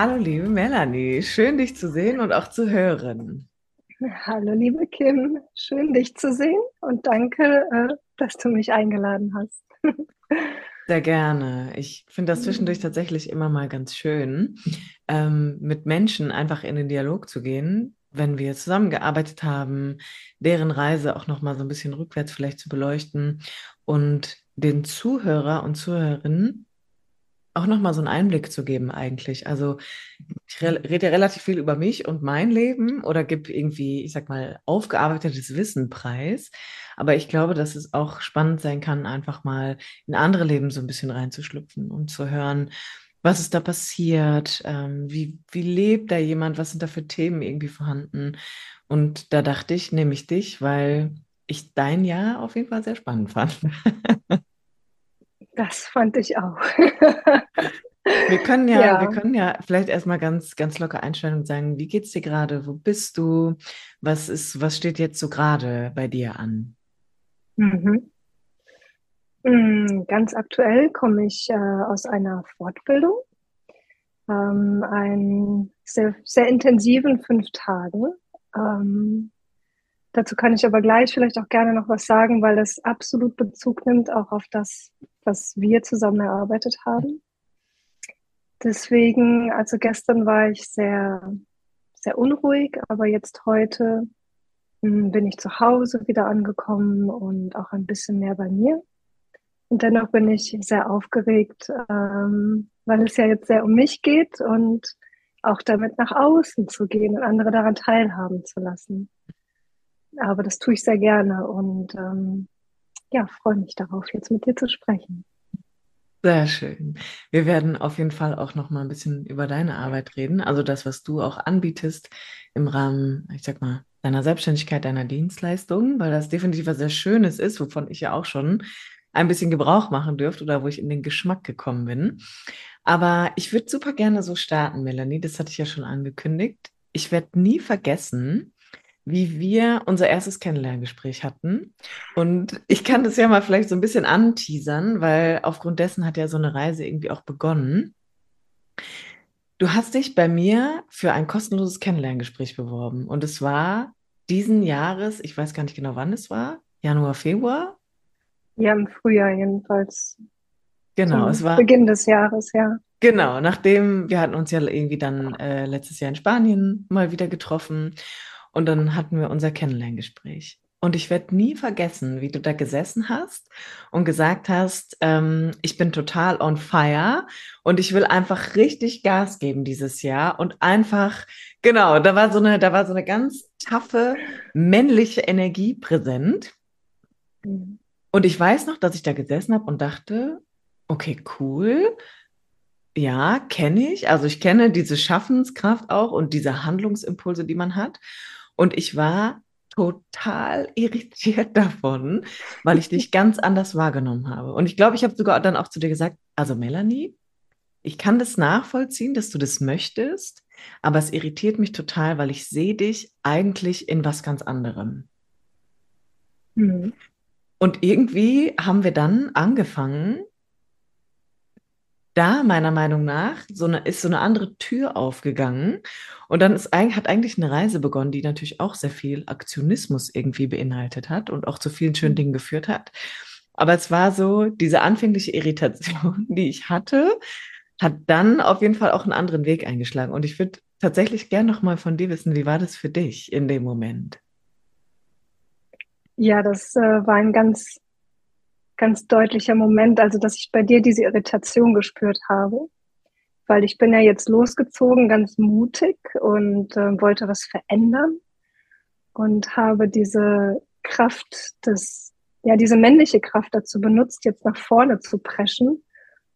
Hallo liebe Melanie, schön dich zu sehen und auch zu hören. Hallo liebe Kim, schön dich zu sehen und danke, äh, dass du mich eingeladen hast. Sehr gerne. Ich finde das zwischendurch tatsächlich immer mal ganz schön, ähm, mit Menschen einfach in den Dialog zu gehen, wenn wir zusammengearbeitet haben, deren Reise auch noch mal so ein bisschen rückwärts vielleicht zu beleuchten und den Zuhörer und Zuhörerinnen auch nochmal so einen Einblick zu geben eigentlich. Also ich re rede relativ viel über mich und mein Leben oder gebe irgendwie, ich sag mal, aufgearbeitetes Wissen preis. Aber ich glaube, dass es auch spannend sein kann, einfach mal in andere Leben so ein bisschen reinzuschlüpfen und zu hören, was ist da passiert, ähm, wie, wie lebt da jemand, was sind da für Themen irgendwie vorhanden. Und da dachte ich, nehme ich dich, weil ich dein Jahr auf jeden Fall sehr spannend fand. Das fand ich auch. Wir können ja, ja, wir können ja vielleicht erstmal ganz, ganz locker einstellen und sagen, wie geht's dir gerade? Wo bist du? Was ist, was steht jetzt so gerade bei dir an? Mhm. Mm, ganz aktuell komme ich äh, aus einer Fortbildung, ähm, einen sehr, sehr intensiven fünf Tagen. Ähm, Dazu kann ich aber gleich vielleicht auch gerne noch was sagen, weil das absolut Bezug nimmt auch auf das, was wir zusammen erarbeitet haben. Deswegen, also gestern war ich sehr, sehr unruhig, aber jetzt heute hm, bin ich zu Hause wieder angekommen und auch ein bisschen mehr bei mir. Und dennoch bin ich sehr aufgeregt, ähm, weil es ja jetzt sehr um mich geht und auch damit nach außen zu gehen und andere daran teilhaben zu lassen. Aber das tue ich sehr gerne und ähm, ja, freue mich darauf, jetzt mit dir zu sprechen. Sehr schön. Wir werden auf jeden Fall auch noch mal ein bisschen über deine Arbeit reden, also das, was du auch anbietest im Rahmen, ich sag mal, deiner Selbstständigkeit, deiner Dienstleistungen, weil das definitiv was sehr Schönes ist, wovon ich ja auch schon ein bisschen Gebrauch machen dürfte oder wo ich in den Geschmack gekommen bin. Aber ich würde super gerne so starten, Melanie, das hatte ich ja schon angekündigt. Ich werde nie vergessen, wie wir unser erstes Kennenlerngespräch hatten. Und ich kann das ja mal vielleicht so ein bisschen anteasern, weil aufgrund dessen hat ja so eine Reise irgendwie auch begonnen. Du hast dich bei mir für ein kostenloses Kennenlerngespräch beworben und es war diesen Jahres, ich weiß gar nicht genau wann es war, Januar, Februar? Ja, im Frühjahr jedenfalls. Genau, es war Beginn des Jahres, ja. Genau, nachdem wir hatten uns ja irgendwie dann äh, letztes Jahr in Spanien mal wieder getroffen und dann hatten wir unser Kennenlerngespräch. Und ich werde nie vergessen, wie du da gesessen hast und gesagt hast, ähm, ich bin total on fire und ich will einfach richtig Gas geben dieses Jahr und einfach, genau, da war so eine, da war so eine ganz taffe männliche Energie präsent. Mhm. Und ich weiß noch, dass ich da gesessen habe und dachte, okay, cool. Ja, kenne ich. Also ich kenne diese Schaffenskraft auch und diese Handlungsimpulse, die man hat. Und ich war total irritiert davon, weil ich dich ganz anders wahrgenommen habe. Und ich glaube, ich habe sogar dann auch zu dir gesagt, also Melanie, ich kann das nachvollziehen, dass du das möchtest, aber es irritiert mich total, weil ich sehe dich eigentlich in was ganz anderem. Mhm. Und irgendwie haben wir dann angefangen, da meiner Meinung nach so eine, ist so eine andere Tür aufgegangen. Und dann ist, hat eigentlich eine Reise begonnen, die natürlich auch sehr viel Aktionismus irgendwie beinhaltet hat und auch zu vielen schönen mhm. Dingen geführt hat. Aber es war so, diese anfängliche Irritation, die ich hatte, hat dann auf jeden Fall auch einen anderen Weg eingeschlagen. Und ich würde tatsächlich gern noch mal von dir wissen, wie war das für dich in dem Moment? Ja, das äh, war ein ganz ganz deutlicher Moment, also dass ich bei dir diese Irritation gespürt habe, weil ich bin ja jetzt losgezogen, ganz mutig und äh, wollte was verändern und habe diese Kraft des, ja, diese männliche Kraft dazu benutzt, jetzt nach vorne zu preschen.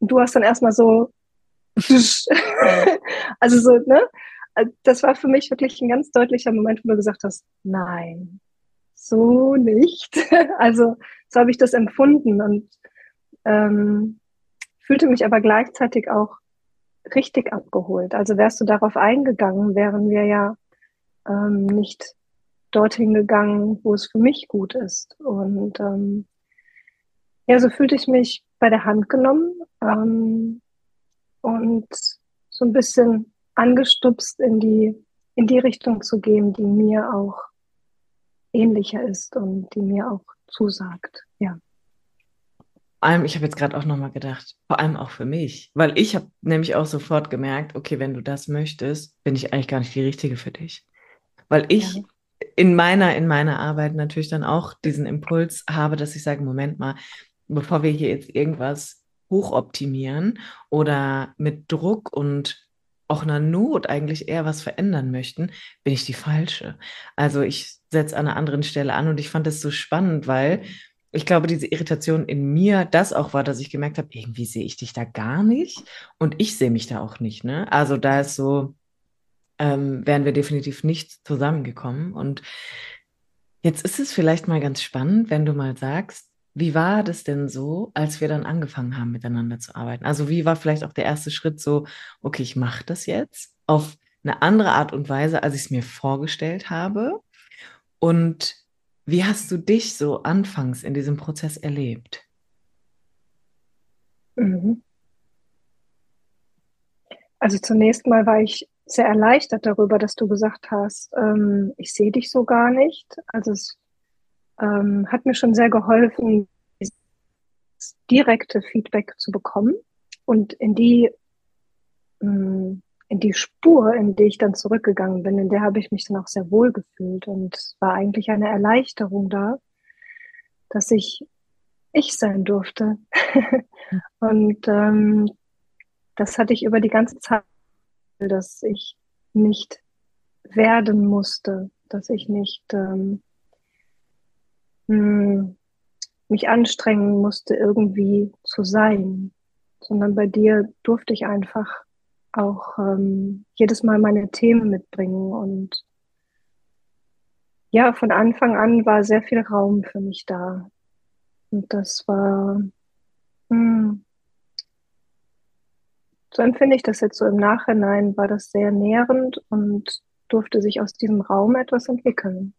Und du hast dann erstmal so, also so, ne? Das war für mich wirklich ein ganz deutlicher Moment, wo du gesagt hast, nein, so nicht. Also so habe ich das empfunden und ähm, fühlte mich aber gleichzeitig auch richtig abgeholt. Also wärst du darauf eingegangen, wären wir ja ähm, nicht dorthin gegangen, wo es für mich gut ist. Und ähm, ja, so fühlte ich mich bei der Hand genommen ähm, und so ein bisschen angestupst in die, in die Richtung zu gehen, die mir auch ähnlicher ist und die mir auch zusagt. Ja. Vor allem, ich habe jetzt gerade auch nochmal gedacht, vor allem auch für mich, weil ich habe nämlich auch sofort gemerkt, okay, wenn du das möchtest, bin ich eigentlich gar nicht die Richtige für dich. Weil ich ja. in meiner, in meiner Arbeit natürlich dann auch diesen Impuls habe, dass ich sage, Moment mal, bevor wir hier jetzt irgendwas hochoptimieren oder mit Druck und auch einer Not eigentlich eher was verändern möchten, bin ich die falsche. Also ich setze an einer anderen Stelle an und ich fand das so spannend, weil ich glaube, diese Irritation in mir das auch war, dass ich gemerkt habe, irgendwie sehe ich dich da gar nicht und ich sehe mich da auch nicht. Ne? Also da ist so, ähm, wären wir definitiv nicht zusammengekommen. Und jetzt ist es vielleicht mal ganz spannend, wenn du mal sagst, wie war das denn so, als wir dann angefangen haben, miteinander zu arbeiten? Also wie war vielleicht auch der erste Schritt so, okay, ich mache das jetzt auf eine andere Art und Weise, als ich es mir vorgestellt habe? Und wie hast du dich so anfangs in diesem Prozess erlebt? Mhm. Also zunächst mal war ich sehr erleichtert darüber, dass du gesagt hast, ähm, ich sehe dich so gar nicht. Also es ähm, hat mir schon sehr geholfen, direkte Feedback zu bekommen und in die, ähm, in die Spur, in die ich dann zurückgegangen bin, in der habe ich mich dann auch sehr wohl gefühlt und war eigentlich eine Erleichterung da, dass ich ich sein durfte. und ähm, das hatte ich über die ganze Zeit, dass ich nicht werden musste, dass ich nicht ähm, hm, mich anstrengen musste, irgendwie zu sein, sondern bei dir durfte ich einfach auch ähm, jedes Mal meine Themen mitbringen und ja, von Anfang an war sehr viel Raum für mich da. Und das war, hm, so empfinde ich das jetzt so im Nachhinein, war das sehr nährend und durfte sich aus diesem Raum etwas entwickeln.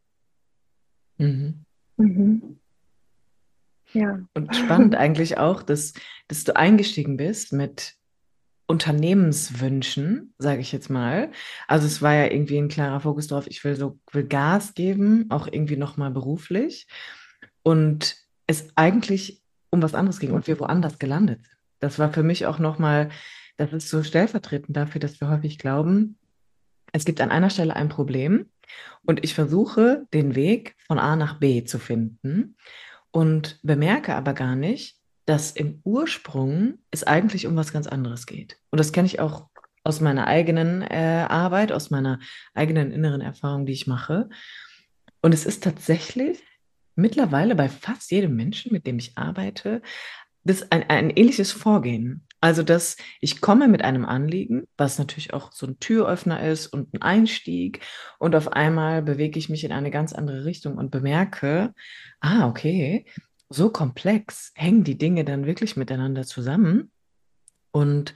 Mhm. Mhm. Ja. Und spannend eigentlich auch, dass, dass du eingestiegen bist mit Unternehmenswünschen, sage ich jetzt mal. Also es war ja irgendwie ein klarer Fokus darauf, ich will so will Gas geben, auch irgendwie nochmal beruflich. Und es eigentlich um was anderes ging und wir woanders gelandet sind. Das war für mich auch nochmal, das ist so stellvertretend dafür, dass wir häufig glauben, es gibt an einer Stelle ein Problem und ich versuche, den Weg von A nach B zu finden und bemerke aber gar nicht, dass im Ursprung es eigentlich um was ganz anderes geht. Und das kenne ich auch aus meiner eigenen äh, Arbeit, aus meiner eigenen inneren Erfahrung, die ich mache. Und es ist tatsächlich mittlerweile bei fast jedem Menschen, mit dem ich arbeite, das ein, ein ähnliches Vorgehen. Also, dass ich komme mit einem Anliegen, was natürlich auch so ein Türöffner ist und ein Einstieg, und auf einmal bewege ich mich in eine ganz andere Richtung und bemerke, ah, okay, so komplex hängen die Dinge dann wirklich miteinander zusammen. Und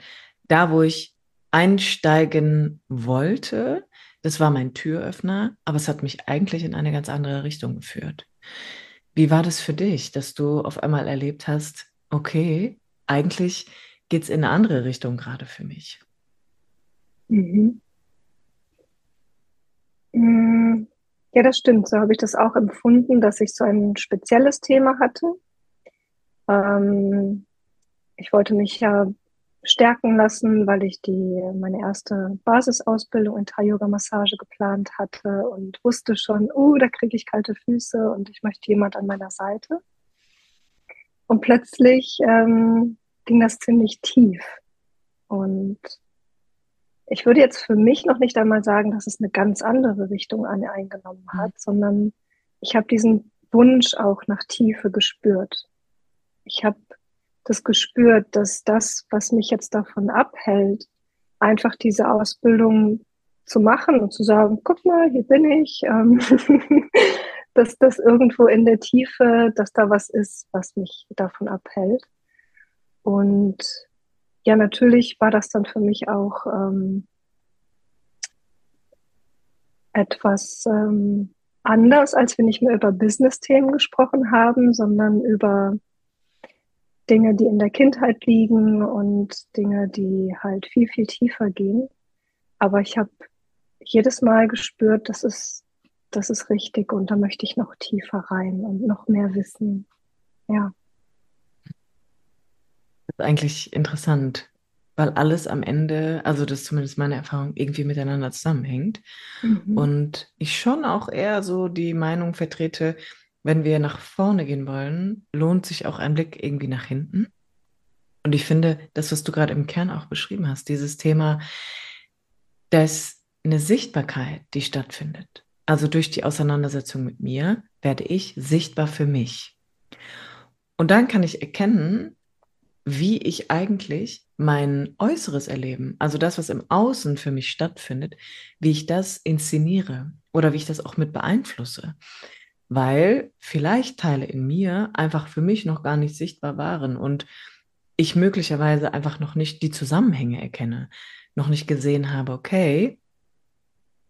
da, wo ich einsteigen wollte, das war mein Türöffner, aber es hat mich eigentlich in eine ganz andere Richtung geführt. Wie war das für dich, dass du auf einmal erlebt hast, okay, eigentlich geht es in eine andere Richtung gerade für mich. Mhm. Mm, ja, das stimmt. So habe ich das auch empfunden, dass ich so ein spezielles Thema hatte. Ähm, ich wollte mich ja stärken lassen, weil ich die, meine erste Basisausbildung in Thai-Yoga-Massage geplant hatte und wusste schon, uh, da kriege ich kalte Füße und ich möchte jemand an meiner Seite. Und plötzlich ähm, ging das ziemlich tief. Und ich würde jetzt für mich noch nicht einmal sagen, dass es eine ganz andere Richtung eingenommen mhm. hat, mhm. sondern ich habe diesen Wunsch auch nach Tiefe gespürt. Ich habe das gespürt, dass das, was mich jetzt davon abhält, einfach diese Ausbildung zu machen und zu sagen, guck mal, hier bin ich, ähm, dass das irgendwo in der Tiefe, dass da was ist, was mich davon abhält. Und ja, natürlich war das dann für mich auch ähm, etwas ähm, anders, als wir nicht mehr über Business-Themen gesprochen haben, sondern über Dinge, die in der Kindheit liegen und Dinge, die halt viel, viel tiefer gehen. Aber ich habe jedes Mal gespürt, das ist, das ist richtig und da möchte ich noch tiefer rein und noch mehr wissen. Ja. Das ist eigentlich interessant, weil alles am Ende, also das ist zumindest meine Erfahrung, irgendwie miteinander zusammenhängt. Mhm. Und ich schon auch eher so die Meinung vertrete, wenn wir nach vorne gehen wollen, lohnt sich auch ein Blick irgendwie nach hinten. Und ich finde, das, was du gerade im Kern auch beschrieben hast, dieses Thema, dass eine Sichtbarkeit, die stattfindet. Also durch die Auseinandersetzung mit mir werde ich sichtbar für mich. Und dann kann ich erkennen, wie ich eigentlich mein äußeres Erleben, also das, was im Außen für mich stattfindet, wie ich das inszeniere oder wie ich das auch mit beeinflusse. Weil vielleicht Teile in mir einfach für mich noch gar nicht sichtbar waren und ich möglicherweise einfach noch nicht die Zusammenhänge erkenne, noch nicht gesehen habe, okay,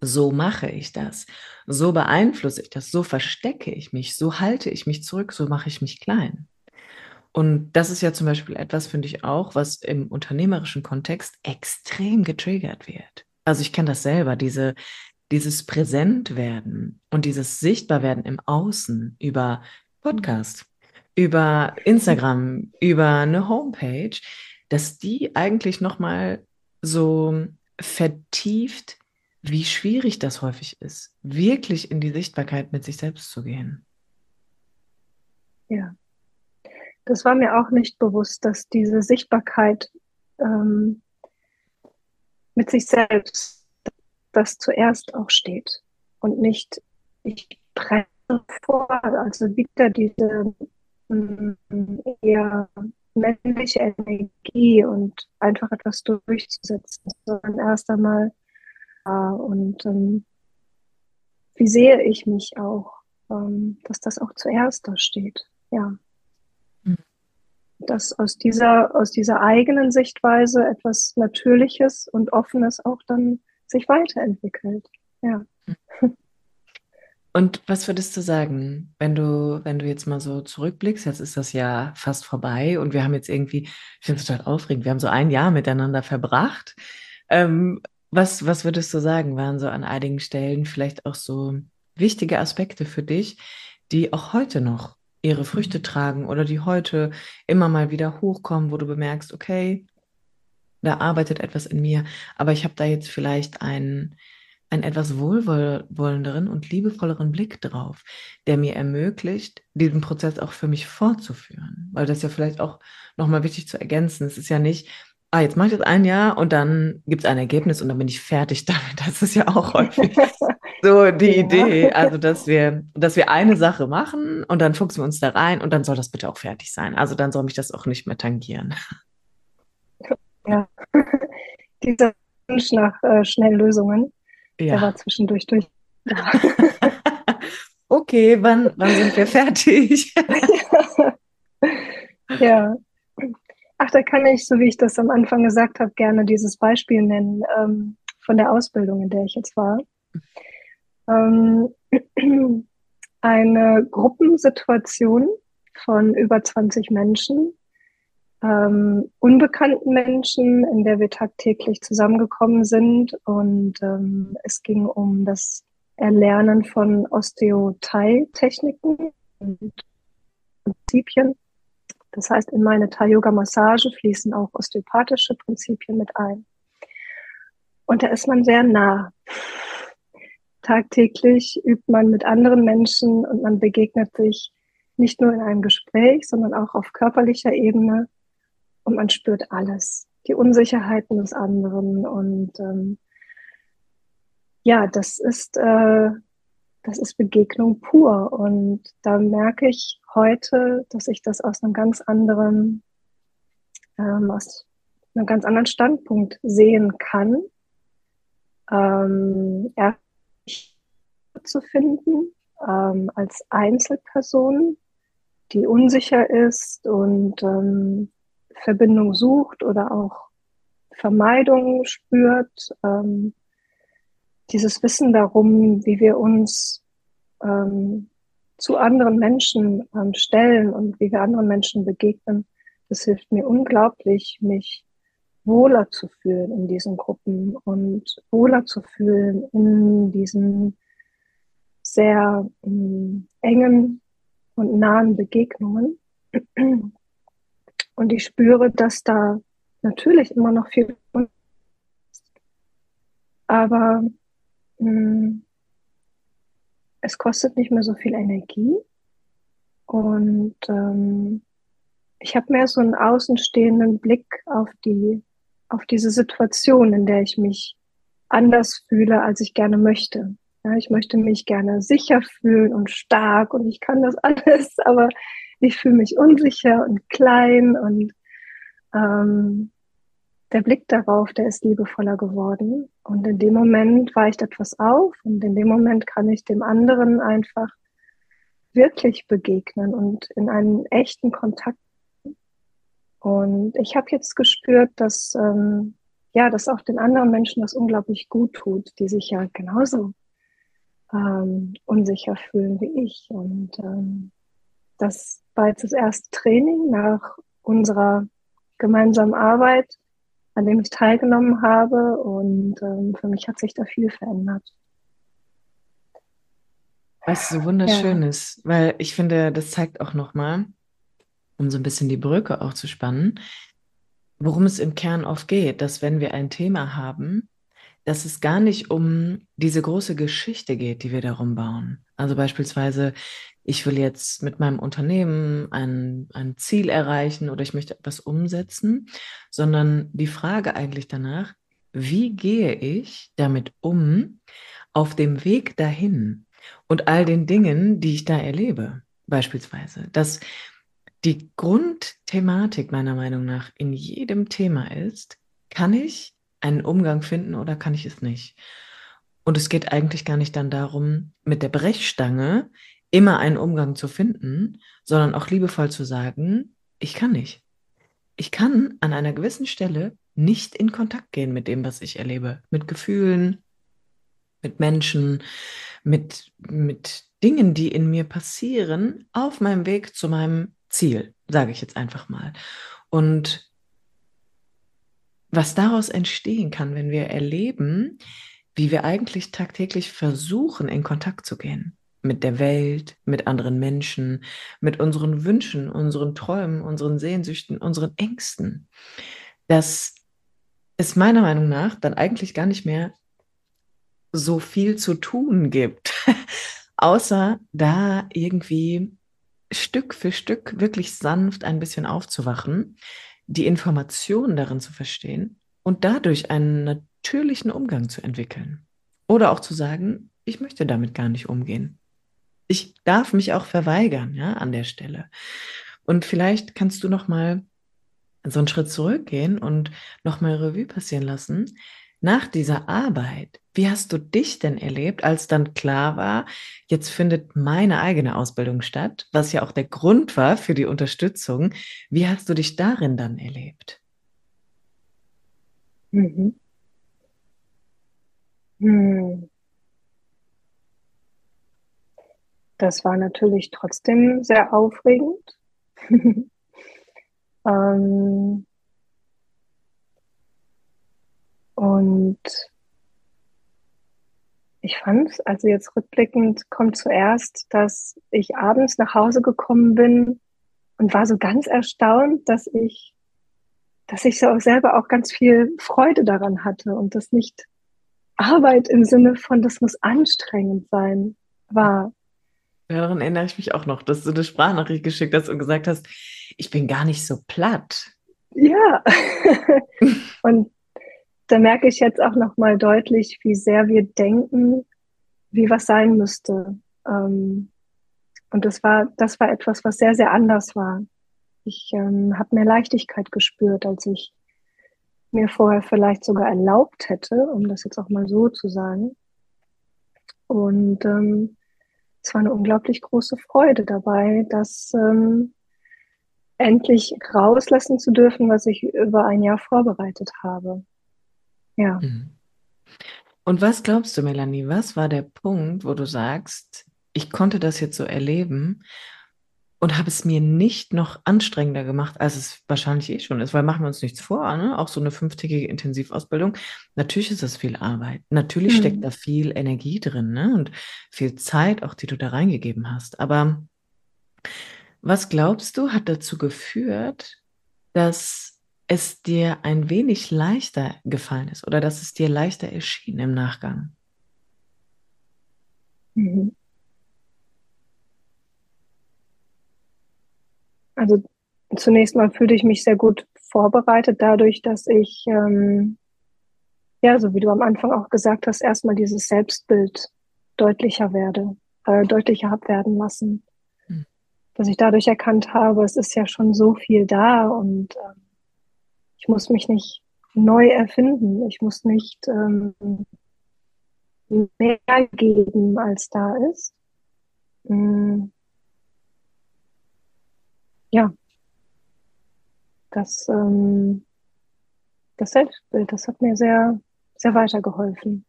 so mache ich das, so beeinflusse ich das, so verstecke ich mich, so halte ich mich zurück, so mache ich mich klein. Und das ist ja zum Beispiel etwas, finde ich auch, was im unternehmerischen Kontext extrem getriggert wird. Also ich kenne das selber, diese, dieses Präsentwerden und dieses Sichtbarwerden im Außen über Podcast, über Instagram, über eine Homepage, dass die eigentlich nochmal so vertieft, wie schwierig das häufig ist, wirklich in die Sichtbarkeit mit sich selbst zu gehen. Ja, das war mir auch nicht bewusst, dass diese Sichtbarkeit ähm, mit sich selbst das zuerst auch steht und nicht, ich brenne vor, also wieder diese mm, eher männliche Energie und einfach etwas durchzusetzen, sondern erst einmal äh, und ähm, wie sehe ich mich auch, ähm, dass das auch zuerst da steht, ja. Dass aus dieser, aus dieser eigenen Sichtweise etwas Natürliches und Offenes auch dann sich weiterentwickelt. Ja. Und was würdest du sagen, wenn du, wenn du jetzt mal so zurückblickst, jetzt ist das Jahr fast vorbei und wir haben jetzt irgendwie, ich finde es total aufregend, wir haben so ein Jahr miteinander verbracht. Ähm, was, was würdest du sagen, waren so an einigen Stellen vielleicht auch so wichtige Aspekte für dich, die auch heute noch ihre Früchte tragen oder die heute immer mal wieder hochkommen, wo du bemerkst, okay, da arbeitet etwas in mir, aber ich habe da jetzt vielleicht einen, einen etwas wohlwollenderen und liebevolleren Blick drauf, der mir ermöglicht, diesen Prozess auch für mich fortzuführen. Weil das ja vielleicht auch nochmal wichtig zu ergänzen. Es ist ja nicht, ah, jetzt mache ich das ein Jahr und dann gibt es ein Ergebnis und dann bin ich fertig damit. Das ist ja auch häufig so die. Idee. Also, dass wir, dass wir eine Sache machen und dann fuchsen wir uns da rein und dann soll das bitte auch fertig sein. Also dann soll mich das auch nicht mehr tangieren. Ja, dieser Wunsch nach äh, Schnelllösungen, ja. der war zwischendurch durch. Okay, wann, wann sind wir fertig? ja. ja. Ach, da kann ich, so wie ich das am Anfang gesagt habe, gerne dieses Beispiel nennen ähm, von der Ausbildung, in der ich jetzt war. Ähm, eine Gruppensituation von über 20 Menschen ähm, unbekannten Menschen, in der wir tagtäglich zusammengekommen sind. Und ähm, es ging um das Erlernen von Osteothai-Techniken und Prinzipien. Das heißt, in meine Thai-Yoga-Massage fließen auch osteopathische Prinzipien mit ein. Und da ist man sehr nah. Tagtäglich übt man mit anderen Menschen und man begegnet sich nicht nur in einem Gespräch, sondern auch auf körperlicher Ebene und man spürt alles, die Unsicherheiten des anderen und ähm, ja, das ist äh, das ist Begegnung pur und da merke ich heute, dass ich das aus einem ganz anderen ähm, aus einem ganz anderen Standpunkt sehen kann. Ähm, zu finden ähm, als Einzelperson, die unsicher ist und ähm, Verbindung sucht oder auch Vermeidung spürt. Ähm, dieses Wissen darum, wie wir uns ähm, zu anderen Menschen ähm, stellen und wie wir anderen Menschen begegnen, das hilft mir unglaublich, mich wohler zu fühlen in diesen Gruppen und wohler zu fühlen in diesen sehr äh, engen und nahen Begegnungen. Und ich spüre, dass da natürlich immer noch viel. Aber mh, hm, es kostet nicht mehr so viel Energie. Und ähm, ich habe mehr so einen außenstehenden Blick auf die, auf diese Situation, in der ich mich anders fühle, als ich gerne möchte. Ja, ich möchte mich gerne sicher fühlen und stark und ich kann das alles, aber ich fühle mich unsicher und klein und ähm, der Blick darauf, der ist liebevoller geworden. Und in dem Moment weicht etwas auf und in dem Moment kann ich dem anderen einfach wirklich begegnen und in einen echten Kontakt. Und ich habe jetzt gespürt, dass ähm, ja, dass auch den anderen Menschen das unglaublich gut tut, die sich ja genauso ähm, unsicher fühlen wie ich. Und ähm, das war jetzt das erste Training nach unserer gemeinsamen Arbeit, an dem ich teilgenommen habe. Und ähm, für mich hat sich da viel verändert. Was so wunderschön ja. ist, weil ich finde, das zeigt auch nochmal, um so ein bisschen die Brücke auch zu spannen, worum es im Kern oft geht, dass wenn wir ein Thema haben, dass es gar nicht um diese große Geschichte geht, die wir darum bauen. Also beispielsweise, ich will jetzt mit meinem Unternehmen ein, ein Ziel erreichen oder ich möchte etwas umsetzen, sondern die Frage eigentlich danach, wie gehe ich damit um auf dem Weg dahin und all den Dingen, die ich da erlebe, beispielsweise. Dass die Grundthematik meiner Meinung nach in jedem Thema ist, kann ich einen Umgang finden oder kann ich es nicht? Und es geht eigentlich gar nicht dann darum, mit der Brechstange immer einen Umgang zu finden, sondern auch liebevoll zu sagen, ich kann nicht. Ich kann an einer gewissen Stelle nicht in Kontakt gehen mit dem, was ich erlebe, mit Gefühlen, mit Menschen, mit, mit Dingen, die in mir passieren, auf meinem Weg zu meinem Ziel, sage ich jetzt einfach mal. Und was daraus entstehen kann, wenn wir erleben, wie wir eigentlich tagtäglich versuchen, in Kontakt zu gehen mit der Welt, mit anderen Menschen, mit unseren Wünschen, unseren Träumen, unseren Sehnsüchten, unseren Ängsten, dass es meiner Meinung nach dann eigentlich gar nicht mehr so viel zu tun gibt, außer da irgendwie Stück für Stück wirklich sanft ein bisschen aufzuwachen die Information darin zu verstehen und dadurch einen natürlichen Umgang zu entwickeln. Oder auch zu sagen, ich möchte damit gar nicht umgehen. Ich darf mich auch verweigern, ja, an der Stelle. Und vielleicht kannst du noch mal so einen Schritt zurückgehen und noch mal Revue passieren lassen, nach dieser Arbeit, wie hast du dich denn erlebt, als dann klar war, jetzt findet meine eigene Ausbildung statt, was ja auch der Grund war für die Unterstützung. Wie hast du dich darin dann erlebt? Mhm. Hm. Das war natürlich trotzdem sehr aufregend. ähm, Und ich fand, es, also jetzt rückblickend kommt zuerst, dass ich abends nach Hause gekommen bin und war so ganz erstaunt, dass ich, dass ich so selber auch ganz viel Freude daran hatte und das nicht Arbeit im Sinne von, das muss anstrengend sein, war. Daran erinnere ich mich auch noch, dass du eine Sprachnachricht geschickt hast und gesagt hast, ich bin gar nicht so platt. Ja. und da merke ich jetzt auch nochmal deutlich, wie sehr wir denken, wie was sein müsste. Ähm, und das war, das war etwas, was sehr, sehr anders war. Ich ähm, habe mehr Leichtigkeit gespürt, als ich mir vorher vielleicht sogar erlaubt hätte, um das jetzt auch mal so zu sagen. Und ähm, es war eine unglaublich große Freude dabei, das ähm, endlich rauslassen zu dürfen, was ich über ein Jahr vorbereitet habe. Ja. Mhm. Und was glaubst du, Melanie, was war der Punkt, wo du sagst, ich konnte das jetzt so erleben und habe es mir nicht noch anstrengender gemacht, als es wahrscheinlich eh schon ist, weil machen wir uns nichts vor, ne? auch so eine fünftägige Intensivausbildung. Natürlich ist das viel Arbeit. Natürlich mhm. steckt da viel Energie drin ne? und viel Zeit auch, die du da reingegeben hast. Aber was glaubst du, hat dazu geführt, dass es dir ein wenig leichter gefallen ist oder dass es dir leichter erschien im Nachgang? Mhm. Also zunächst mal fühlte ich mich sehr gut vorbereitet dadurch, dass ich, ähm, ja, so wie du am Anfang auch gesagt hast, erstmal dieses Selbstbild deutlicher werde, äh, deutlicher habe werden lassen. Hm. Dass ich dadurch erkannt habe, es ist ja schon so viel da und äh, ich muss mich nicht neu erfinden. Ich muss nicht ähm, mehr geben, als da ist. Mhm ja, das, ähm, das Selbstbild, das hat mir sehr, sehr weitergeholfen.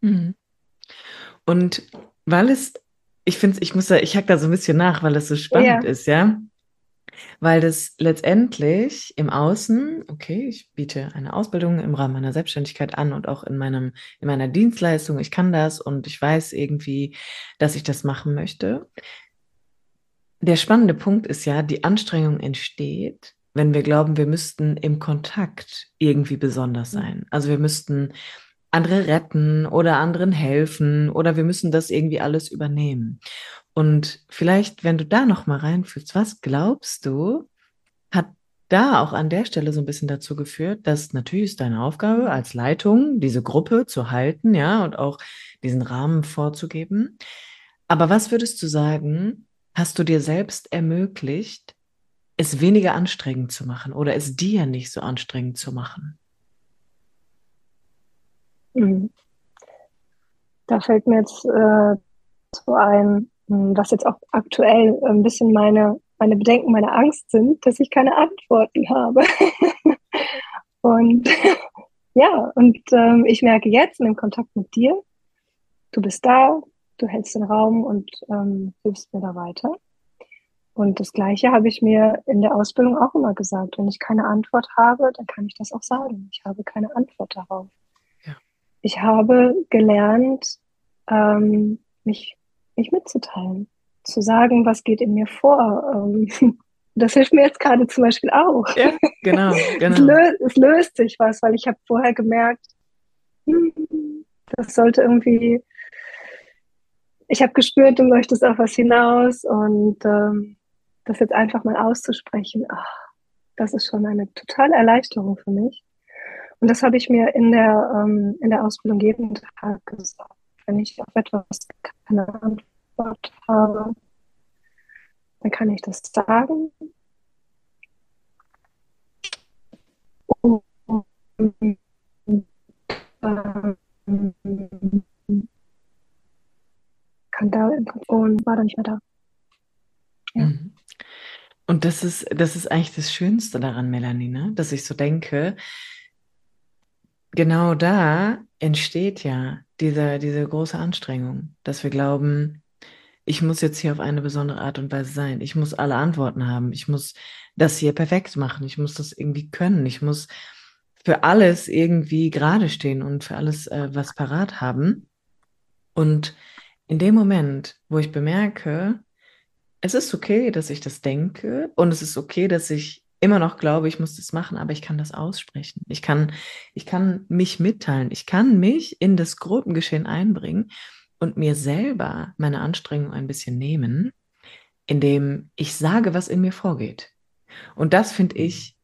Mhm. Und weil es, ich finde, ich muss da, ich hack da so ein bisschen nach, weil es so spannend ja. ist, ja. Weil das letztendlich im Außen, okay, ich biete eine Ausbildung im Rahmen meiner Selbstständigkeit an und auch in meinem, in meiner Dienstleistung, ich kann das und ich weiß irgendwie, dass ich das machen möchte der spannende Punkt ist ja, die Anstrengung entsteht, wenn wir glauben, wir müssten im Kontakt irgendwie besonders mhm. sein. Also wir müssten andere retten oder anderen helfen oder wir müssen das irgendwie alles übernehmen. Und vielleicht, wenn du da noch mal reinfühlst, was glaubst du, hat da auch an der Stelle so ein bisschen dazu geführt, dass natürlich ist deine Aufgabe als Leitung, diese Gruppe zu halten, ja, und auch diesen Rahmen vorzugeben. Aber was würdest du sagen, hast du dir selbst ermöglicht, es weniger anstrengend zu machen oder es dir nicht so anstrengend zu machen? Mhm. Da fällt mir jetzt äh, so ein, was jetzt auch aktuell ein bisschen meine, meine Bedenken, meine Angst sind, dass ich keine Antworten habe. und ja, und ähm, ich merke jetzt in dem Kontakt mit dir, du bist da, du hältst den Raum und ähm, hilfst mir da weiter. Und das Gleiche habe ich mir in der Ausbildung auch immer gesagt. Wenn ich keine Antwort habe, dann kann ich das auch sagen. Ich habe keine Antwort darauf. Ja. Ich habe gelernt, ähm, mich, mich mitzuteilen, zu sagen, was geht in mir vor. Ähm, das hilft mir jetzt gerade zum Beispiel auch. Ja, genau, genau. es, löst, es löst sich was, weil ich habe vorher gemerkt, hm, das sollte irgendwie ich habe gespürt, du möchtest auf was hinaus und ähm, das jetzt einfach mal auszusprechen, ach, das ist schon eine totale Erleichterung für mich. Und das habe ich mir in der, ähm, in der Ausbildung jeden Tag gesagt. Wenn ich auf etwas keine Antwort habe, dann kann ich das sagen. Und, ähm, kann da und war dann nicht mehr da. Ja. Mhm. Und das ist, das ist eigentlich das Schönste daran, Melanie, ne? dass ich so denke, genau da entsteht ja diese, diese große Anstrengung, dass wir glauben, ich muss jetzt hier auf eine besondere Art und Weise sein. Ich muss alle Antworten haben. Ich muss das hier perfekt machen. Ich muss das irgendwie können. Ich muss für alles irgendwie gerade stehen und für alles äh, was parat haben. Und in dem Moment, wo ich bemerke, es ist okay, dass ich das denke und es ist okay, dass ich immer noch glaube, ich muss das machen, aber ich kann das aussprechen. Ich kann, ich kann mich mitteilen. Ich kann mich in das Gruppengeschehen einbringen und mir selber meine Anstrengung ein bisschen nehmen, indem ich sage, was in mir vorgeht. Und das finde ich,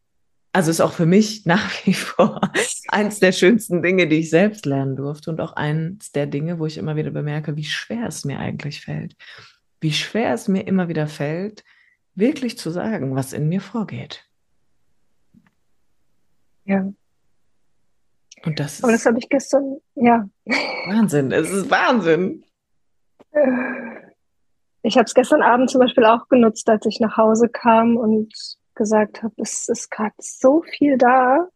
also ist auch für mich nach wie vor eins der schönsten Dinge, die ich selbst lernen durfte und auch eins der Dinge, wo ich immer wieder bemerke, wie schwer es mir eigentlich fällt wie schwer es mir immer wieder fällt, wirklich zu sagen, was in mir vorgeht. Ja. Und das ist. Aber das habe ich gestern, ja. Wahnsinn, es ist Wahnsinn. Ich habe es gestern Abend zum Beispiel auch genutzt, als ich nach Hause kam und gesagt habe, es ist gerade so viel da,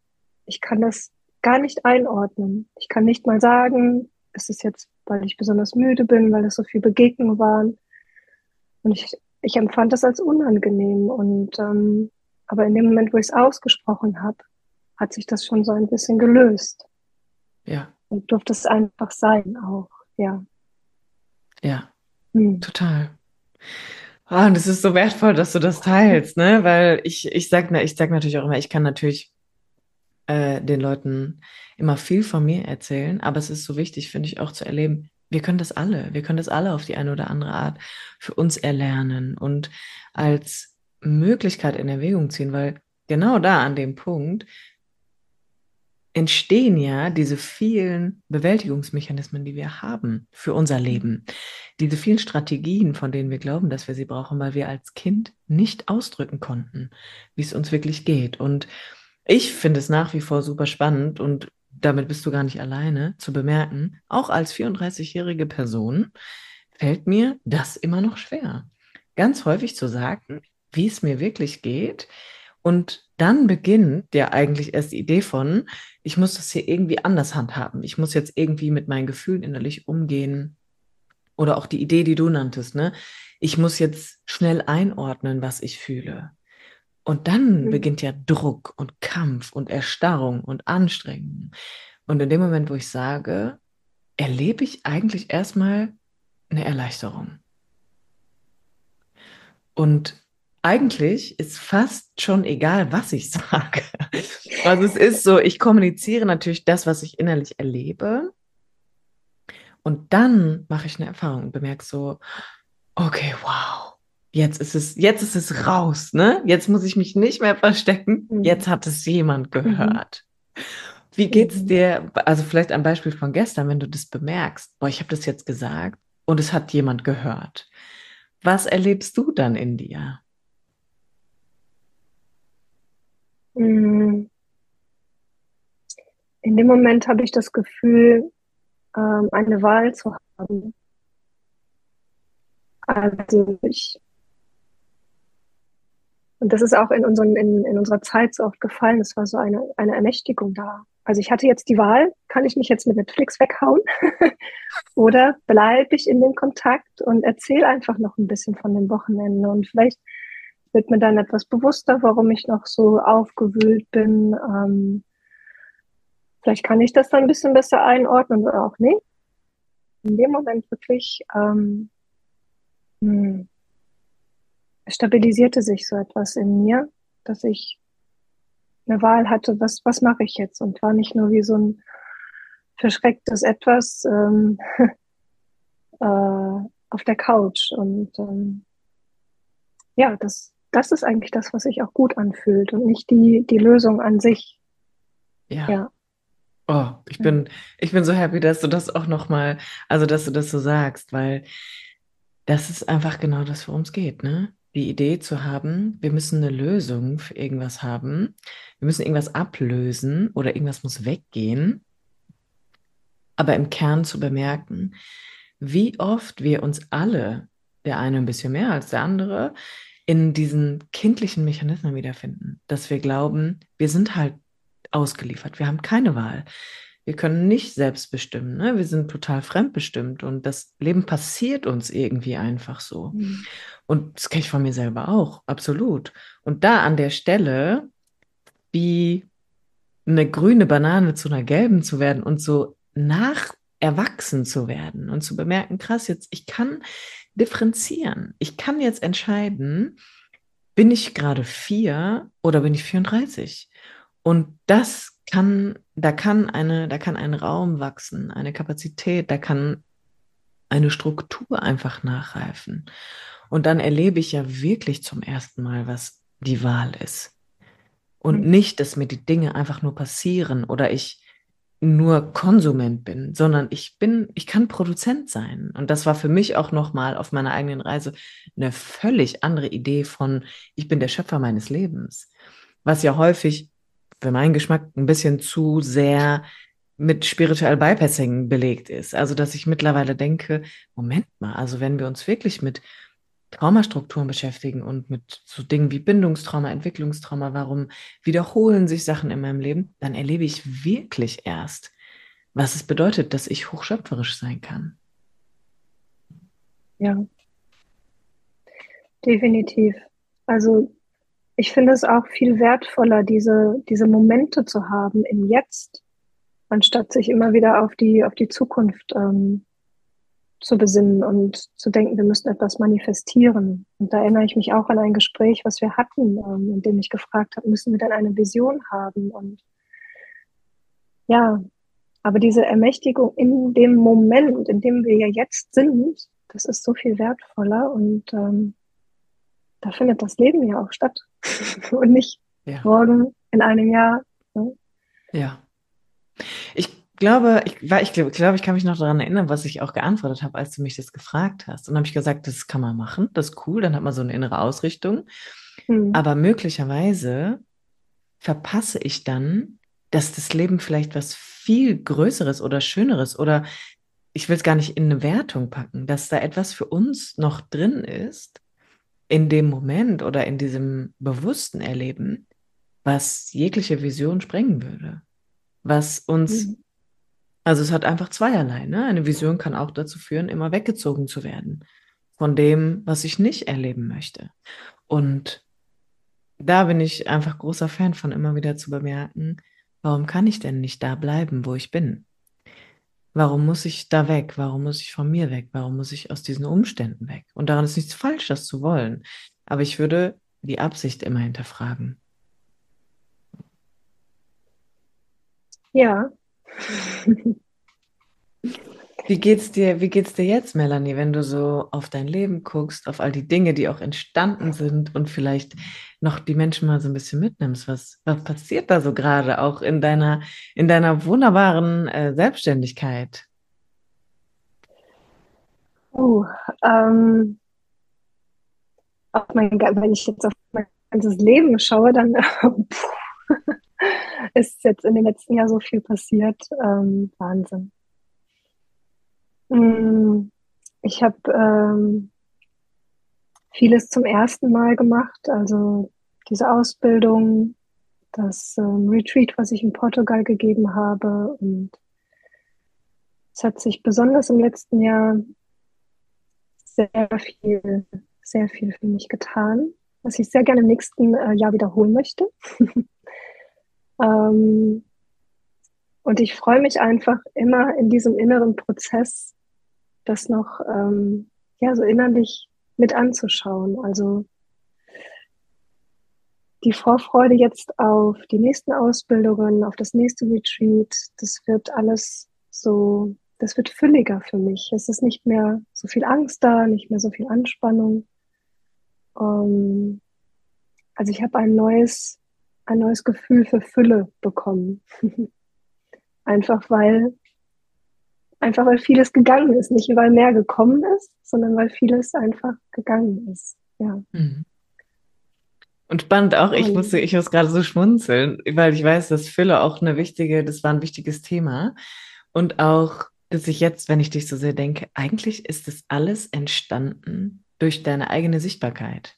ich kann das gar nicht einordnen. Ich kann nicht mal sagen, es ist jetzt, weil ich besonders müde bin, weil es so viele Begegnungen waren. Und ich, ich empfand das als unangenehm. Und ähm, aber in dem Moment, wo ich es ausgesprochen habe, hat sich das schon so ein bisschen gelöst. Ja. Und durfte es einfach sein auch, ja. Ja, hm. total. Ah, und es ist so wertvoll, dass du das teilst, ne? Weil ich, ich sag, ich sag natürlich auch immer, ich kann natürlich äh, den Leuten immer viel von mir erzählen, aber es ist so wichtig, finde ich, auch zu erleben, wir können das alle, wir können das alle auf die eine oder andere Art für uns erlernen und als Möglichkeit in Erwägung ziehen, weil genau da an dem Punkt entstehen ja diese vielen Bewältigungsmechanismen, die wir haben für unser mhm. Leben. Diese vielen Strategien, von denen wir glauben, dass wir sie brauchen, weil wir als Kind nicht ausdrücken konnten, wie es uns wirklich geht. Und ich finde es nach wie vor super spannend und damit bist du gar nicht alleine zu bemerken, auch als 34-jährige Person fällt mir das immer noch schwer. Ganz häufig zu sagen, wie es mir wirklich geht, und dann beginnt ja eigentlich erst die Idee von, ich muss das hier irgendwie anders handhaben. Ich muss jetzt irgendwie mit meinen Gefühlen innerlich umgehen. Oder auch die Idee, die du nanntest, ne? Ich muss jetzt schnell einordnen, was ich fühle. Und dann mhm. beginnt ja Druck und Kampf und Erstarrung und Anstrengung. Und in dem Moment, wo ich sage, erlebe ich eigentlich erstmal eine Erleichterung. Und eigentlich ist fast schon egal, was ich sage. Also es ist so, ich kommuniziere natürlich das, was ich innerlich erlebe. Und dann mache ich eine Erfahrung und bemerke so, okay, wow, jetzt ist es, jetzt ist es raus, ne? Jetzt muss ich mich nicht mehr verstecken. Mhm. Jetzt hat es jemand mhm. gehört. Mhm. Wie geht's mhm. dir? Also vielleicht ein Beispiel von gestern, wenn du das bemerkst, boah, ich habe das jetzt gesagt und es hat jemand gehört. Was erlebst du dann in dir? In dem Moment habe ich das Gefühl, ähm, eine Wahl zu haben. Also ich, und das ist auch in, unseren, in, in unserer Zeit so oft gefallen, es war so eine, eine Ermächtigung da. Also ich hatte jetzt die Wahl, kann ich mich jetzt mit Netflix weghauen oder bleibe ich in dem Kontakt und erzähle einfach noch ein bisschen von dem Wochenende und vielleicht wird mir dann etwas bewusster, warum ich noch so aufgewühlt bin. Ähm, vielleicht kann ich das dann ein bisschen besser einordnen oder auch nicht. In dem Moment wirklich ähm, hm, stabilisierte sich so etwas in mir, dass ich eine Wahl hatte, was, was mache ich jetzt? Und war nicht nur wie so ein verschrecktes Etwas ähm, äh, auf der Couch. Und ähm, ja, das, das ist eigentlich das, was sich auch gut anfühlt und nicht die, die Lösung an sich. Ja. ja. Oh, ich bin, ich bin so happy, dass du das auch nochmal, also dass du das so sagst, weil das ist einfach genau das, worum es geht, ne? Die Idee zu haben, wir müssen eine Lösung für irgendwas haben, wir müssen irgendwas ablösen oder irgendwas muss weggehen, aber im Kern zu bemerken, wie oft wir uns alle, der eine ein bisschen mehr als der andere, in diesen kindlichen Mechanismen wiederfinden, dass wir glauben, wir sind halt ausgeliefert, wir haben keine Wahl. Wir können nicht selbst bestimmen, ne? wir sind total fremdbestimmt und das Leben passiert uns irgendwie einfach so. Mhm. Und das kenne ich von mir selber auch, absolut. Und da an der Stelle, wie eine grüne Banane zu einer gelben zu werden und so nach erwachsen zu werden und zu bemerken, krass, jetzt ich kann differenzieren. Ich kann jetzt entscheiden, bin ich gerade vier oder bin ich 34? Und das kann, da kann eine, da kann ein Raum wachsen, eine Kapazität, da kann eine Struktur einfach nachreifen. Und dann erlebe ich ja wirklich zum ersten Mal, was die Wahl ist. Und mhm. nicht, dass mir die Dinge einfach nur passieren oder ich nur Konsument bin, sondern ich bin, ich kann Produzent sein. Und das war für mich auch nochmal auf meiner eigenen Reise eine völlig andere Idee von, ich bin der Schöpfer meines Lebens. Was ja häufig für meinen Geschmack ein bisschen zu sehr mit spirituell Bypassing belegt ist. Also, dass ich mittlerweile denke, Moment mal, also wenn wir uns wirklich mit Traumastrukturen beschäftigen und mit so Dingen wie Bindungstrauma, Entwicklungstrauma, warum wiederholen sich Sachen in meinem Leben, dann erlebe ich wirklich erst, was es bedeutet, dass ich hochschöpferisch sein kann. Ja, definitiv. Also ich finde es auch viel wertvoller, diese, diese Momente zu haben im Jetzt, anstatt sich immer wieder auf die, auf die Zukunft ähm, zu besinnen und zu denken, wir müssen etwas manifestieren. Und da erinnere ich mich auch an ein Gespräch, was wir hatten, ähm, in dem ich gefragt habe, müssen wir denn eine Vision haben? Und ja, aber diese Ermächtigung in dem Moment, in dem wir ja jetzt sind, das ist so viel wertvoller und ähm, da findet das Leben ja auch statt und nicht ja. morgen in einem Jahr. Ne? Ja. Ich glaube, ich, ich glaube, glaub, ich kann mich noch daran erinnern, was ich auch geantwortet habe, als du mich das gefragt hast. Und habe ich gesagt, das kann man machen, das ist cool, dann hat man so eine innere Ausrichtung. Mhm. Aber möglicherweise verpasse ich dann, dass das Leben vielleicht was viel Größeres oder Schöneres oder ich will es gar nicht in eine Wertung packen, dass da etwas für uns noch drin ist, in dem Moment oder in diesem bewussten Erleben, was jegliche Vision sprengen würde, was uns mhm. Also es hat einfach zweierlei. Ne? Eine Vision kann auch dazu führen, immer weggezogen zu werden von dem, was ich nicht erleben möchte. Und da bin ich einfach großer Fan von immer wieder zu bemerken, warum kann ich denn nicht da bleiben, wo ich bin? Warum muss ich da weg? Warum muss ich von mir weg? Warum muss ich aus diesen Umständen weg? Und daran ist nichts falsch, das zu wollen. Aber ich würde die Absicht immer hinterfragen. Ja, Wie geht's dir, wie geht's dir jetzt, Melanie, wenn du so auf dein Leben guckst, auf all die Dinge, die auch entstanden sind und vielleicht noch die Menschen mal so ein bisschen mitnimmst? Was, was passiert da so gerade auch in deiner, in deiner wunderbaren äh, Selbstständigkeit? Oh, ähm, auf mein, wenn ich jetzt auf mein ganzes Leben schaue, dann ist jetzt in den letzten Jahren so viel passiert. Ähm, Wahnsinn. Mm, ich habe ähm, vieles zum ersten Mal gemacht, also diese Ausbildung, das ähm, Retreat, was ich in Portugal gegeben habe. Und es hat sich besonders im letzten Jahr sehr viel, sehr viel für mich getan, was ich sehr gerne im nächsten äh, Jahr wiederholen möchte. Ähm, und ich freue mich einfach immer in diesem inneren Prozess, das noch ähm, ja so innerlich mit anzuschauen. Also die Vorfreude jetzt auf die nächsten Ausbildungen, auf das nächste Retreat, das wird alles so, das wird fülliger für mich. Es ist nicht mehr so viel Angst da, nicht mehr so viel Anspannung. Ähm, also ich habe ein neues ein neues Gefühl für Fülle bekommen. einfach weil, einfach weil vieles gegangen ist. Nicht weil mehr gekommen ist, sondern weil vieles einfach gegangen ist. Ja. Mhm. Und spannend auch, ich musste, ich muss gerade so schmunzeln, weil ich weiß, dass Fülle auch eine wichtige, das war ein wichtiges Thema. Und auch, dass ich jetzt, wenn ich dich so sehr denke, eigentlich ist das alles entstanden durch deine eigene Sichtbarkeit.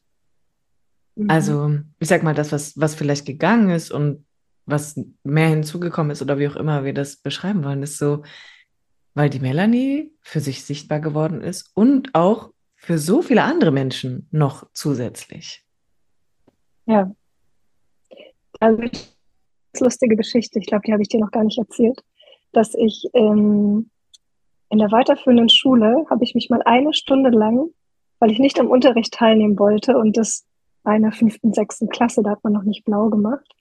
Mhm. Also, ich sag mal, das, was, was vielleicht gegangen ist und was mehr hinzugekommen ist oder wie auch immer wir das beschreiben wollen, ist so, weil die Melanie für sich sichtbar geworden ist und auch für so viele andere Menschen noch zusätzlich. Ja. Also, eine lustige Geschichte, ich glaube, die habe ich dir noch gar nicht erzählt, dass ich ähm, in der weiterführenden Schule habe ich mich mal eine Stunde lang, weil ich nicht am Unterricht teilnehmen wollte und das einer fünften, sechsten Klasse, da hat man noch nicht blau gemacht.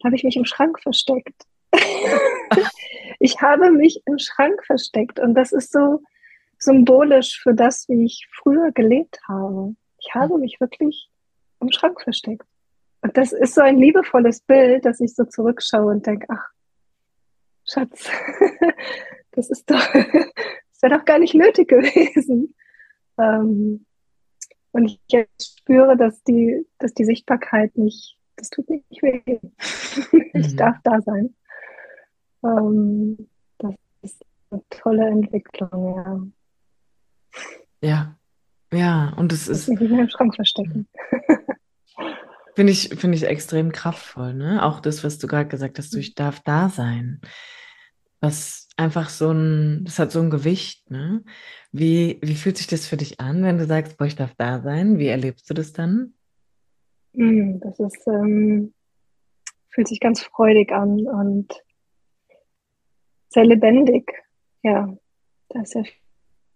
Da habe ich mich im Schrank versteckt. ich habe mich im Schrank versteckt und das ist so symbolisch für das, wie ich früher gelebt habe. Ich habe mich wirklich im Schrank versteckt. Und das ist so ein liebevolles Bild, dass ich so zurückschaue und denke, ach, Schatz, das ist doch, das wäre doch gar nicht nötig gewesen. Ähm, und ich jetzt spüre, dass die, dass die Sichtbarkeit nicht, das tut nicht weh. ich mhm. darf da sein. Ähm, das ist eine tolle Entwicklung, ja. Ja, ja, und es ist. Mich nicht mehr im Schrank verstecken. Finde ich, finde ich extrem kraftvoll, ne? Auch das, was du gerade gesagt hast, du, ich darf da sein. Was einfach so ein, das hat so ein Gewicht, ne? Wie, wie fühlt sich das für dich an, wenn du sagst, boah, ich darf da sein? Wie erlebst du das dann? Hm, das ist, ähm, fühlt sich ganz freudig an und sehr lebendig. Ja, da ist ja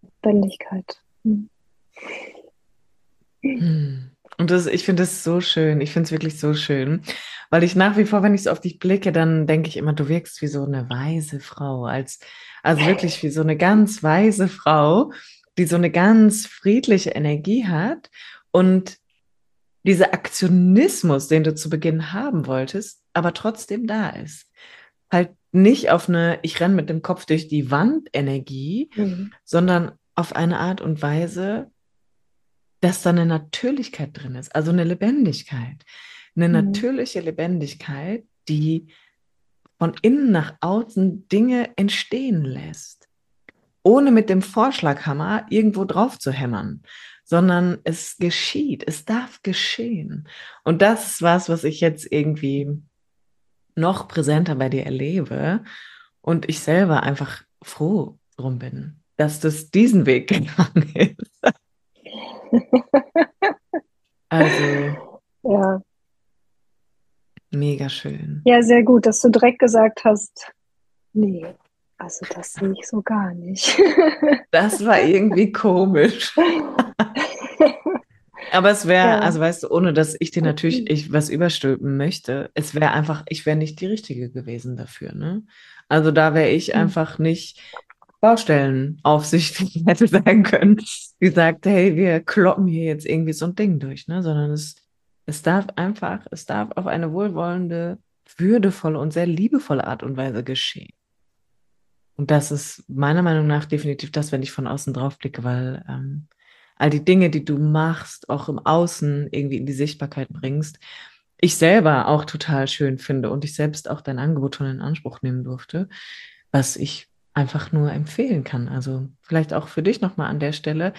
Lebendigkeit. Hm. Hm. Und das, ich finde es so schön. Ich finde es wirklich so schön. Weil ich nach wie vor, wenn ich so auf dich blicke, dann denke ich immer, du wirkst wie so eine weise Frau. Als, also wirklich wie so eine ganz weise Frau, die so eine ganz friedliche Energie hat. Und dieser Aktionismus, den du zu Beginn haben wolltest, aber trotzdem da ist. Halt nicht auf eine, ich renne mit dem Kopf durch die Wand Energie, mhm. sondern auf eine Art und Weise, dass da eine Natürlichkeit drin ist, also eine Lebendigkeit. Eine mhm. natürliche Lebendigkeit, die von innen nach außen Dinge entstehen lässt, ohne mit dem Vorschlaghammer irgendwo drauf zu hämmern, sondern es geschieht, es darf geschehen. Und das ist was, was ich jetzt irgendwie noch präsenter bei dir erlebe und ich selber einfach froh drum bin, dass das diesen Weg gegangen ist. also. Ja. Mega schön. Ja, sehr gut, dass du direkt gesagt hast, nee, also das sehe ich so gar nicht. das war irgendwie komisch. Aber es wäre, ja. also weißt du, ohne dass ich dir natürlich ich was überstülpen möchte, es wäre einfach, ich wäre nicht die Richtige gewesen dafür. Ne? Also da wäre ich mhm. einfach nicht Baustellenaufsicht hätte sein können, die sagt, hey, wir kloppen hier jetzt irgendwie so ein Ding durch, ne? Sondern es, es darf einfach, es darf auf eine wohlwollende, würdevolle und sehr liebevolle Art und Weise geschehen. Und das ist meiner Meinung nach definitiv das, wenn ich von außen drauf blicke, weil ähm, all die Dinge, die du machst, auch im Außen irgendwie in die Sichtbarkeit bringst, ich selber auch total schön finde und ich selbst auch dein Angebot schon in Anspruch nehmen durfte, was ich einfach nur empfehlen kann. Also vielleicht auch für dich nochmal an der Stelle,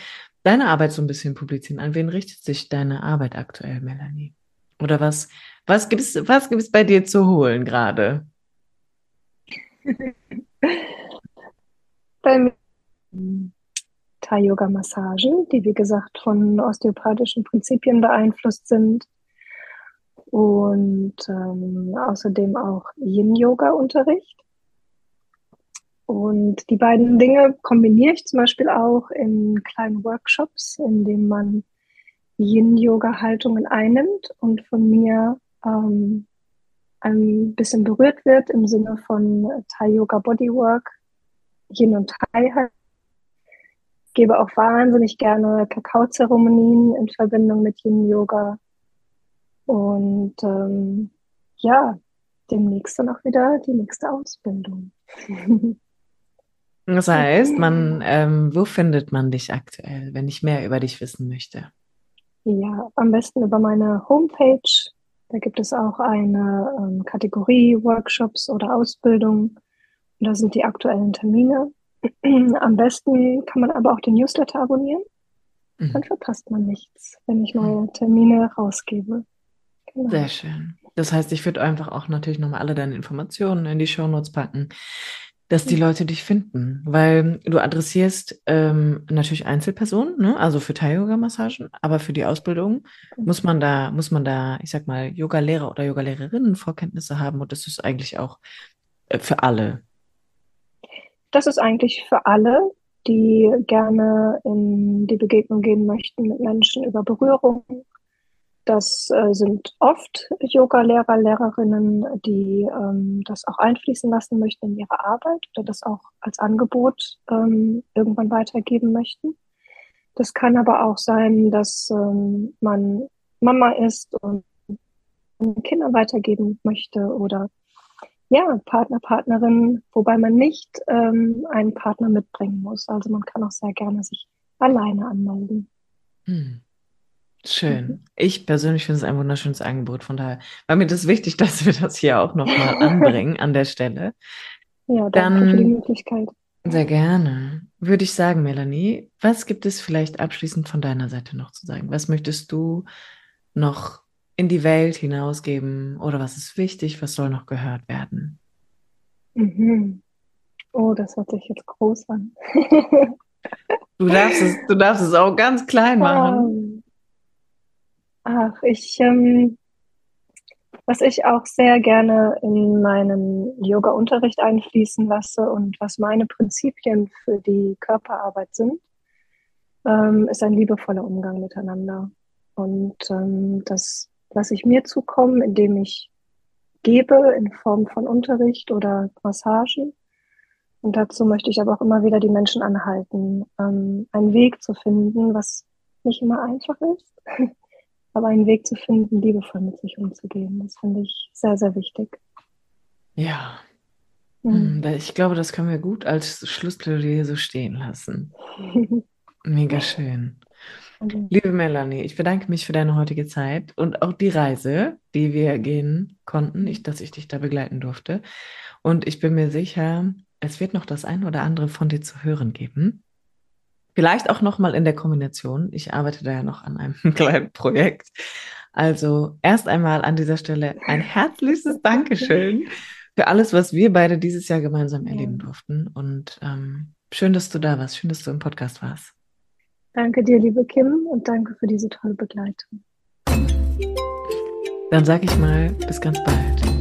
deine Arbeit so ein bisschen publizieren. An wen richtet sich deine Arbeit aktuell, Melanie? Oder was, was gibt es was gibt's bei dir zu holen gerade? bei Thai-Yoga-Massagen, die wie gesagt von osteopathischen Prinzipien beeinflusst sind. Und ähm, außerdem auch Yin-Yoga-Unterricht. Und die beiden Dinge kombiniere ich zum Beispiel auch in kleinen Workshops, in denen man Yin-Yoga-Haltungen einnimmt und von mir ähm, ein bisschen berührt wird im Sinne von Thai-Yoga Bodywork, Yin und Thai halt. Ich gebe auch wahnsinnig gerne Kakaozeremonien in Verbindung mit Yin-Yoga. Und ähm, ja, demnächst dann auch wieder die nächste Ausbildung. Das heißt, man, ähm, wo findet man dich aktuell, wenn ich mehr über dich wissen möchte? Ja, am besten über meine Homepage. Da gibt es auch eine ähm, Kategorie Workshops oder Ausbildung. Und da sind die aktuellen Termine. Am besten kann man aber auch den Newsletter abonnieren. Mhm. Dann verpasst man nichts, wenn ich neue Termine rausgebe. Genau. Sehr schön. Das heißt, ich würde einfach auch natürlich nochmal alle deine Informationen in die Show Notes packen dass die Leute dich finden, weil du adressierst ähm, natürlich Einzelpersonen, ne? also für Thai-Yoga-Massagen, aber für die Ausbildung muss man da, muss man da, ich sag mal, Yoga-Lehrer oder Yoga-Lehrerinnen Vorkenntnisse haben und das ist eigentlich auch äh, für alle. Das ist eigentlich für alle, die gerne in die Begegnung gehen möchten mit Menschen über Berührung, das äh, sind oft Yoga-Lehrer, Lehrerinnen, die ähm, das auch einfließen lassen möchten in ihre Arbeit oder das auch als Angebot ähm, irgendwann weitergeben möchten. Das kann aber auch sein, dass ähm, man Mama ist und Kinder weitergeben möchte oder ja, Partner, Partnerin, wobei man nicht ähm, einen Partner mitbringen muss. Also man kann auch sehr gerne sich alleine anmelden. Hm. Schön. Mhm. Ich persönlich finde es ein wunderschönes Angebot. Von daher war mir das wichtig, dass wir das hier auch nochmal anbringen an der Stelle. Ja, danke Dann, für die Möglichkeit. Sehr gerne. Würde ich sagen, Melanie, was gibt es vielleicht abschließend von deiner Seite noch zu sagen? Was möchtest du noch in die Welt hinausgeben oder was ist wichtig, was soll noch gehört werden? Mhm. Oh, das hört sich jetzt groß an. du, darfst es, du darfst es auch ganz klein machen. Ach, ich, ähm, was ich auch sehr gerne in meinen Yoga-Unterricht einfließen lasse und was meine Prinzipien für die Körperarbeit sind, ähm, ist ein liebevoller Umgang miteinander. Und ähm, das lasse ich mir zukommen, indem ich gebe in Form von Unterricht oder Massagen. Und dazu möchte ich aber auch immer wieder die Menschen anhalten, ähm, einen Weg zu finden, was nicht immer einfach ist, aber einen Weg zu finden, liebevoll mit sich umzugehen. Das finde ich sehr, sehr wichtig. Ja. Mhm. Hm, ich glaube, das können wir gut als Schlussplädoyer so stehen lassen. Mega schön. Okay. Liebe Melanie, ich bedanke mich für deine heutige Zeit und auch die Reise, die wir gehen konnten, ich, dass ich dich da begleiten durfte. Und ich bin mir sicher, es wird noch das ein oder andere von dir zu hören geben. Vielleicht auch nochmal in der Kombination. Ich arbeite da ja noch an einem kleinen Projekt. Also erst einmal an dieser Stelle ein herzliches Dankeschön für alles, was wir beide dieses Jahr gemeinsam erleben durften. Und ähm, schön, dass du da warst. Schön, dass du im Podcast warst. Danke dir, liebe Kim, und danke für diese tolle Begleitung. Dann sage ich mal, bis ganz bald.